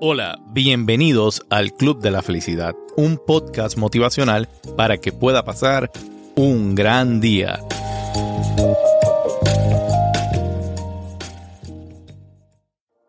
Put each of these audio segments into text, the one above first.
Hola, bienvenidos al Club de la Felicidad, un podcast motivacional para que pueda pasar un gran día.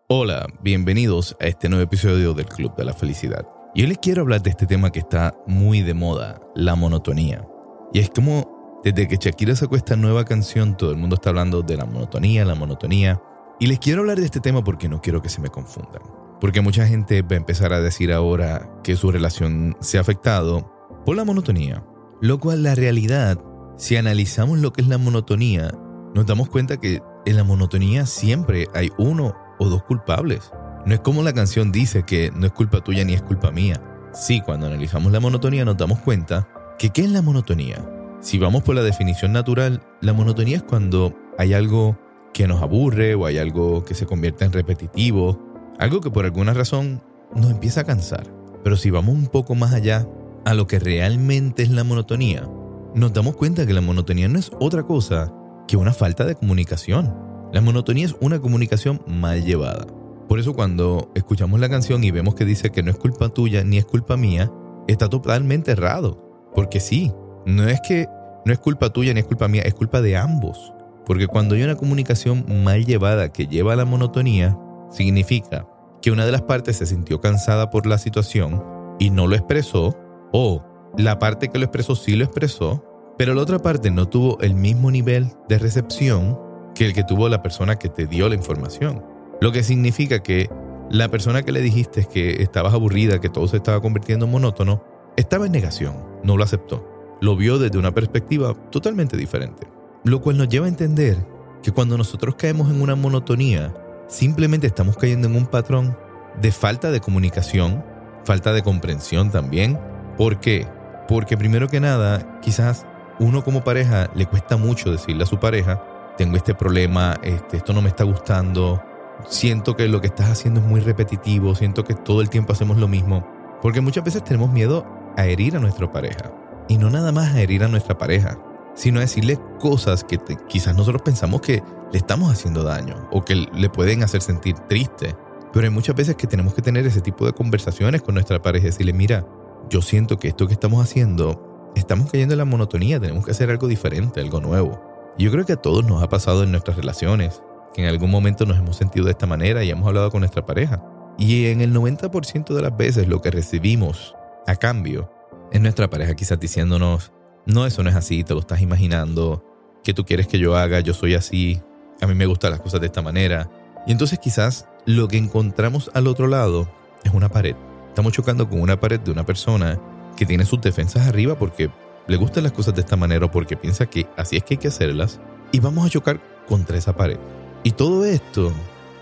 Hola, bienvenidos a este nuevo episodio del Club de la Felicidad. Y hoy les quiero hablar de este tema que está muy de moda, la monotonía. Y es como desde que Shakira sacó esta nueva canción, todo el mundo está hablando de la monotonía, la monotonía. Y les quiero hablar de este tema porque no quiero que se me confundan. Porque mucha gente va a empezar a decir ahora que su relación se ha afectado por la monotonía. Lo cual la realidad, si analizamos lo que es la monotonía, nos damos cuenta que en la monotonía siempre hay uno o dos culpables. No es como la canción dice que no es culpa tuya ni es culpa mía. Sí, cuando analizamos la monotonía nos damos cuenta que ¿qué es la monotonía? Si vamos por la definición natural, la monotonía es cuando hay algo que nos aburre o hay algo que se convierte en repetitivo algo que por alguna razón nos empieza a cansar. Pero si vamos un poco más allá a lo que realmente es la monotonía, nos damos cuenta que la monotonía no es otra cosa que una falta de comunicación. La monotonía es una comunicación mal llevada. Por eso cuando escuchamos la canción y vemos que dice que no es culpa tuya ni es culpa mía, está totalmente errado. Porque sí, no es que no es culpa tuya ni es culpa mía, es culpa de ambos. Porque cuando hay una comunicación mal llevada que lleva a la monotonía, significa que una de las partes se sintió cansada por la situación y no lo expresó, o la parte que lo expresó sí lo expresó, pero la otra parte no tuvo el mismo nivel de recepción que el que tuvo la persona que te dio la información. Lo que significa que la persona que le dijiste que estabas aburrida, que todo se estaba convirtiendo en monótono, estaba en negación, no lo aceptó. Lo vio desde una perspectiva totalmente diferente. Lo cual nos lleva a entender que cuando nosotros caemos en una monotonía, simplemente estamos cayendo en un patrón de falta de comunicación, falta de comprensión también. ¿Por qué? Porque primero que nada, quizás uno como pareja le cuesta mucho decirle a su pareja, tengo este problema, este, esto no me está gustando, siento que lo que estás haciendo es muy repetitivo, siento que todo el tiempo hacemos lo mismo, porque muchas veces tenemos miedo a herir a nuestra pareja. Y no nada más a herir a nuestra pareja, sino a decirle cosas que quizás nosotros pensamos que le estamos haciendo daño o que le pueden hacer sentir triste. Pero hay muchas veces que tenemos que tener ese tipo de conversaciones con nuestra pareja y decirle, mira, yo siento que esto que estamos haciendo, estamos cayendo en la monotonía, tenemos que hacer algo diferente, algo nuevo. Y yo creo que a todos nos ha pasado en nuestras relaciones, que en algún momento nos hemos sentido de esta manera y hemos hablado con nuestra pareja. Y en el 90% de las veces lo que recibimos a cambio es nuestra pareja quizás diciéndonos, no, eso no es así, te lo estás imaginando, que tú quieres que yo haga, yo soy así, a mí me gustan las cosas de esta manera. Y entonces quizás lo que encontramos al otro lado es una pared. Estamos chocando con una pared de una persona que tiene sus defensas arriba porque le gustan las cosas de esta manera o porque piensa que así es que hay que hacerlas. Y vamos a chocar contra esa pared. Y todo esto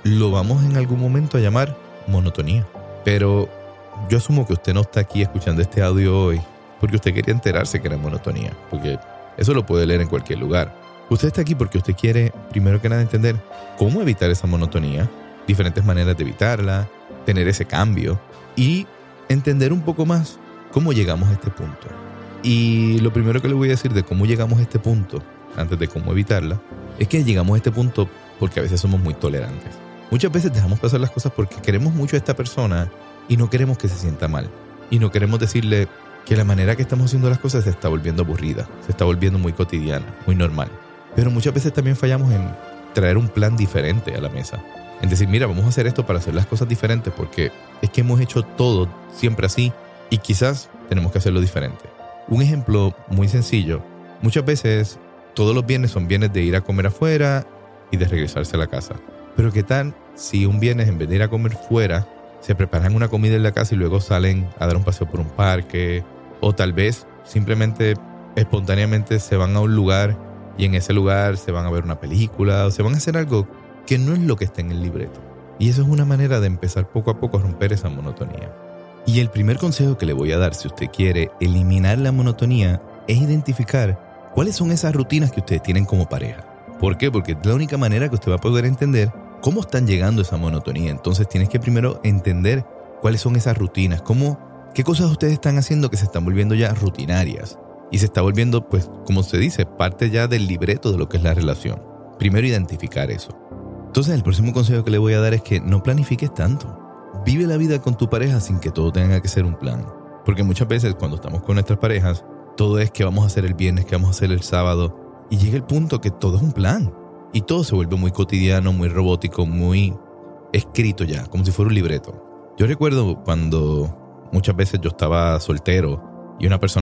lo vamos en algún momento a llamar monotonía. Pero yo asumo que usted no está aquí escuchando este audio hoy porque usted quería enterarse que era monotonía. Porque eso lo puede leer en cualquier lugar. Usted está aquí porque usted quiere, primero que nada, entender cómo evitar esa monotonía, diferentes maneras de evitarla, tener ese cambio y entender un poco más cómo llegamos a este punto. Y lo primero que le voy a decir de cómo llegamos a este punto, antes de cómo evitarla, es que llegamos a este punto porque a veces somos muy tolerantes. Muchas veces dejamos pasar las cosas porque queremos mucho a esta persona y no queremos que se sienta mal. Y no queremos decirle que la manera que estamos haciendo las cosas se está volviendo aburrida, se está volviendo muy cotidiana, muy normal. Pero muchas veces también fallamos en traer un plan diferente a la mesa. En decir, mira, vamos a hacer esto para hacer las cosas diferentes porque es que hemos hecho todo siempre así y quizás tenemos que hacerlo diferente. Un ejemplo muy sencillo, muchas veces todos los viernes son viernes de ir a comer afuera y de regresarse a la casa. Pero ¿qué tal si un viernes en vez de ir a comer fuera, se preparan una comida en la casa y luego salen a dar un paseo por un parque? O tal vez simplemente espontáneamente se van a un lugar y en ese lugar se van a ver una película o se van a hacer algo que no es lo que está en el libreto. Y eso es una manera de empezar poco a poco a romper esa monotonía. Y el primer consejo que le voy a dar si usted quiere eliminar la monotonía es identificar cuáles son esas rutinas que ustedes tienen como pareja. ¿Por qué? Porque es la única manera que usted va a poder entender cómo están llegando esa monotonía. Entonces tienes que primero entender cuáles son esas rutinas, cómo, qué cosas ustedes están haciendo que se están volviendo ya rutinarias y se está volviendo, pues, como se dice, parte ya del libreto de lo que es la relación. Primero identificar eso. Entonces el próximo consejo que le voy a dar es que no planifiques tanto. Vive la vida con tu pareja sin que todo tenga que ser un plan. Porque muchas veces cuando estamos con nuestras parejas, todo es que vamos a hacer el viernes, que vamos a hacer el sábado, y llega el punto que todo es un plan. Y todo se vuelve muy cotidiano, muy robótico, muy escrito ya, como si fuera un libreto. Yo recuerdo cuando muchas veces yo estaba soltero y una persona...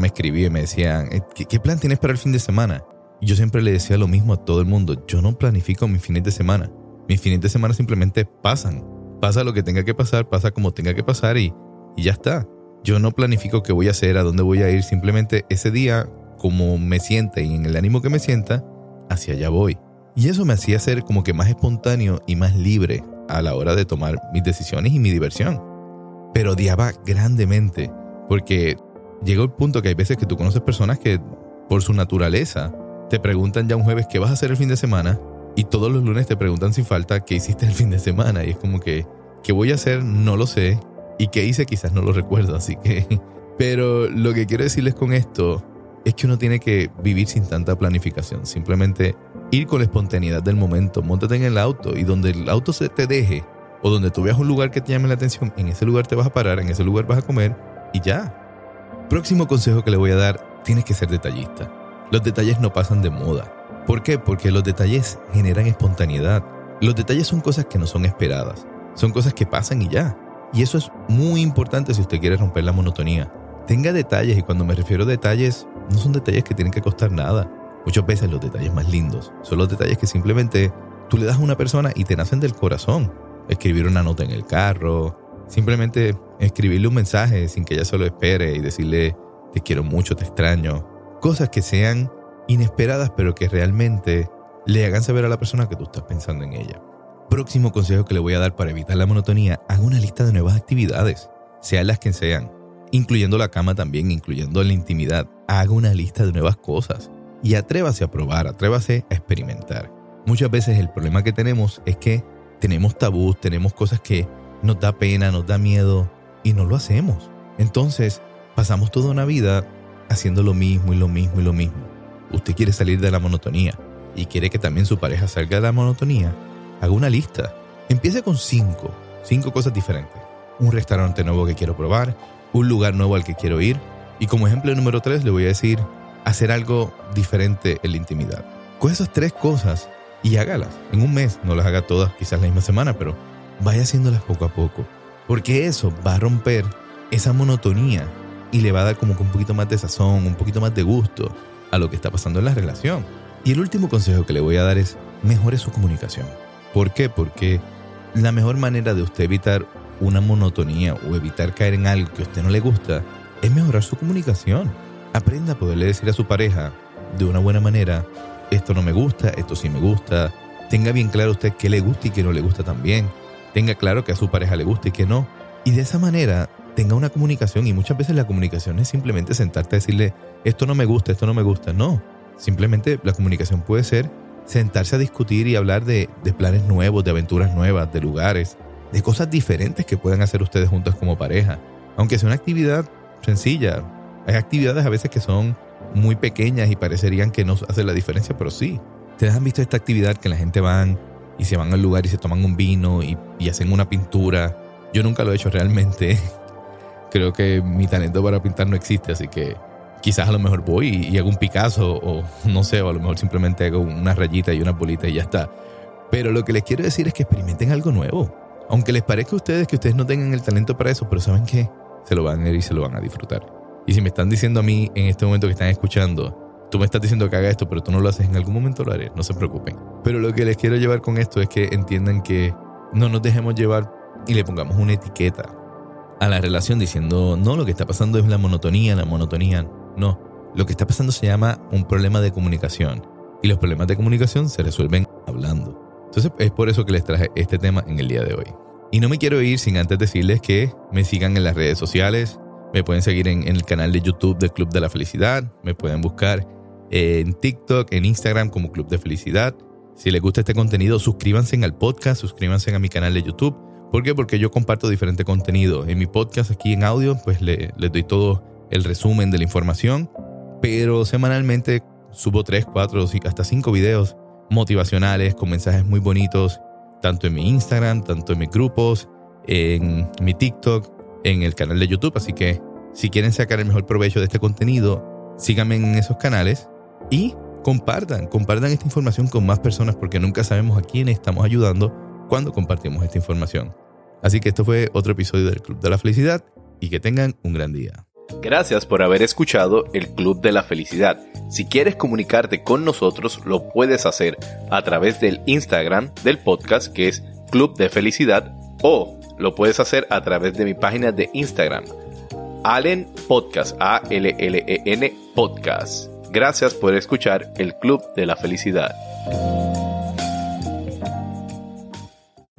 Me escribía y me decían, "Eh, ¿qué, plan tienes para el fin de semana? Yo siempre le decía lo mismo a todo el mundo, yo no planifico mis fines de semana. Mis fines de semana simplemente pasan. Pasa lo que tenga que pasar, pasa como tenga que pasar y, y ya está. Yo no planifico qué voy a hacer, a dónde voy a ir, simplemente ese día, como me sienta y en el ánimo que me sienta, hacia allá voy. Y eso me hacía ser como que más espontáneo y más libre a la hora de tomar mis decisiones y mi diversión. Pero odiaba grandemente, porque llegó el punto que hay veces que tú conoces personas que, por su naturaleza, te preguntan ya un jueves qué vas a hacer el fin de semana y todos los lunes te preguntan sin falta qué hiciste el fin de semana y es como que, ¿qué voy a hacer? No lo sé y qué hice quizás no lo recuerdo, así que... Pero lo que quiero decirles con esto es que uno tiene que vivir sin tanta planificación, simplemente ir con la espontaneidad del momento, montate en el auto y donde el auto se te deje o donde tú veas un lugar que te llame la atención, en ese lugar te vas a parar, en ese lugar vas a comer y ya. Próximo consejo que le voy a dar, tienes que ser detallista. Los detalles no pasan de moda. ¿Por qué? Porque los detalles generan espontaneidad. Los detalles son cosas que no son esperadas. Son cosas que pasan y ya. Y eso es muy importante si usted quiere romper la monotonía. Tenga detalles y cuando me refiero a detalles, no son detalles que tienen que costar nada. Muchas veces los detalles más lindos son los detalles que simplemente tú le das a una persona y te nacen del corazón. Escribir una nota en el carro, simplemente escribirle un mensaje sin que ella se lo espere y decirle te quiero mucho, te extraño. Cosas que sean inesperadas pero que realmente le hagan saber a la persona que tú estás pensando en ella. Próximo consejo que le voy a dar para evitar la monotonía, haga una lista de nuevas actividades, sean las que sean, incluyendo la cama también, incluyendo la intimidad. Haga una lista de nuevas cosas y atrévase a probar, atrévase a experimentar. Muchas veces el problema que tenemos es que tenemos tabús, tenemos cosas que nos da pena, nos da miedo y no lo hacemos. Entonces, pasamos toda una vida haciendo lo mismo y lo mismo y lo mismo. Usted quiere salir de la monotonía y quiere que también su pareja salga de la monotonía. Haga una lista. Empiece con cinco, cinco cosas diferentes. Un restaurante nuevo que quiero probar, un lugar nuevo al que quiero ir y como ejemplo número tres le voy a decir hacer algo diferente en la intimidad. Coge esas tres cosas y hágalas. En un mes, no las haga todas quizás la misma semana, pero vaya haciéndolas poco a poco. Porque eso va a romper esa monotonía y le va a dar como un poquito más de sazón, un poquito más de gusto a lo que está pasando en la relación. Y el último consejo que le voy a dar es mejore su comunicación. ¿Por qué? Porque la mejor manera de usted evitar una monotonía o evitar caer en algo que a usted no le gusta es mejorar su comunicación. Aprenda a poderle decir a su pareja de una buena manera, esto no me gusta, esto sí me gusta. Tenga bien claro usted qué le gusta y qué no le gusta también. Tenga claro que a su pareja le gusta y que no. Y de esa manera tenga una comunicación y muchas veces la comunicación es simplemente sentarte a decirle, esto no me gusta, esto no me gusta. No, simplemente la comunicación puede ser sentarse a discutir y hablar de, planes nuevos, de aventuras nuevas, de lugares, de cosas diferentes que puedan hacer ustedes juntos como pareja. Aunque sea una actividad sencilla, hay actividades a veces que son muy pequeñas y parecerían que no hacen la diferencia, pero sí. Ustedes han visto esta actividad que la gente van y se van al lugar y se toman un vino y, y hacen una pintura. Yo nunca lo he hecho realmente. Creo que mi talento para pintar no existe, así que quizás a lo mejor voy y, hago un Picasso o no sé, o a lo mejor simplemente hago una rayita y una bolita y ya está. Pero lo que les quiero decir es que experimenten algo nuevo. Aunque les parezca a ustedes que ustedes no tengan el talento para eso, pero saben que se lo van a ir y se lo van a disfrutar. Y si me están diciendo a mí en este momento que están escuchando, tú me estás diciendo que haga esto, pero tú no lo haces, en algún momento lo haré, no se preocupen. Pero lo que les quiero llevar con esto es que entiendan que no nos dejemos llevar y le pongamos una etiqueta a la relación diciendo, no, lo que está pasando es la monotonía, la monotonía. No, lo que está pasando se llama un problema de comunicación. Y los problemas de comunicación se resuelven hablando. Entonces es por eso que les traje este tema en el día de hoy. Y no me quiero ir sin antes decirles que me sigan en las redes sociales. Me pueden seguir en, el canal de YouTube del Club de la Felicidad. Me pueden buscar en TikTok, en Instagram como Club de Felicidad. Si les gusta este contenido, suscríbanse al podcast, suscríbanse a mi canal de YouTube. ¿Por qué? Porque yo comparto diferente contenido. En mi podcast aquí en audio, pues les doy todo el resumen de la información. Pero semanalmente subo 3, 4, hasta 5 videos motivacionales con mensajes muy bonitos tanto en mi Instagram, tanto en mis grupos, en mi TikTok, en el canal de YouTube. Así que si quieren sacar el mejor provecho de este contenido, síganme en esos canales y compartan, compartan esta información con más personas porque nunca sabemos a quién estamos ayudando cuando compartimos esta información. Así que esto fue otro episodio del Club de la Felicidad y que tengan un gran día. Gracias por haber escuchado el Club de la Felicidad. Si quieres comunicarte con nosotros, lo puedes hacer a través del Instagram del podcast que es Club de Felicidad o lo puedes hacer a través de mi página de Instagram, Allen Podcast, A-L-L-E-N Podcast. Gracias por escuchar el Club de la Felicidad.